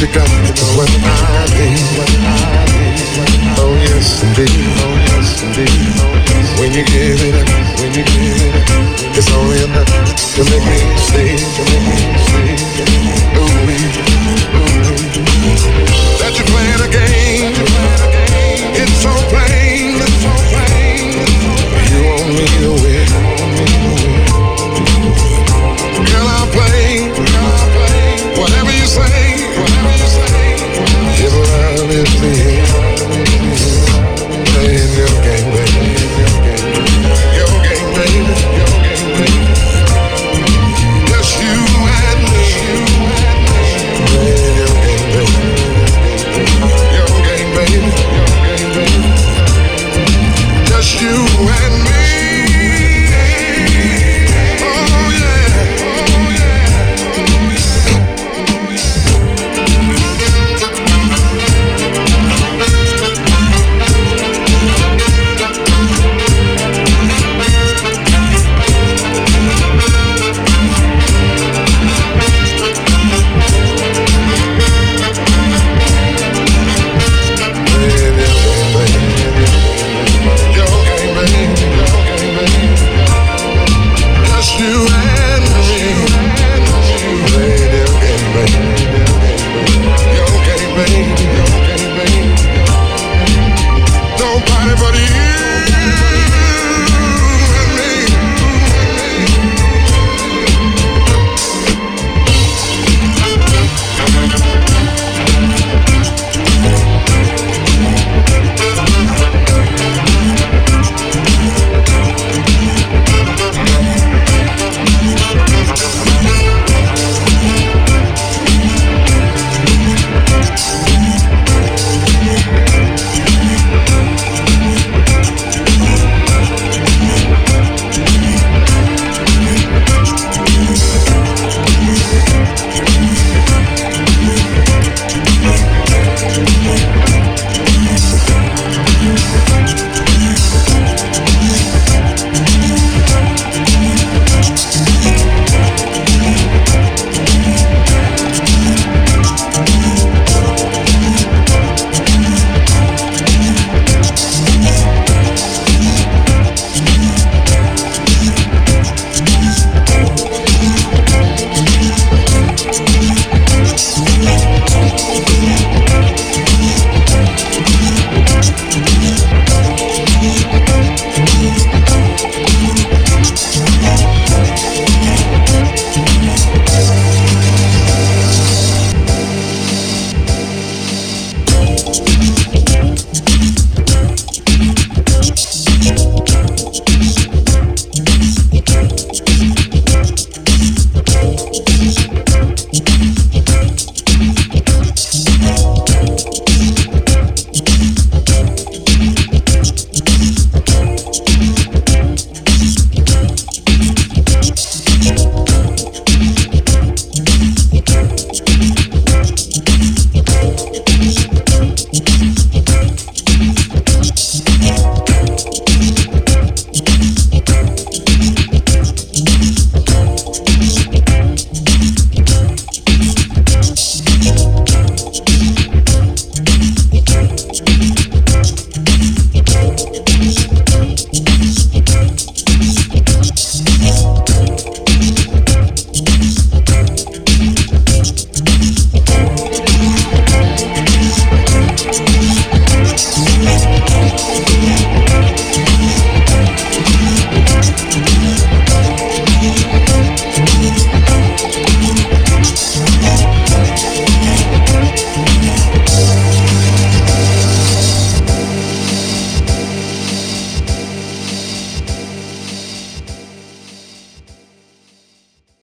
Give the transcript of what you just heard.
you got to know what I need. Oh yes indeed, oh yes indeed. When you give it up, when you give it up, it's only enough to make me stay, to make me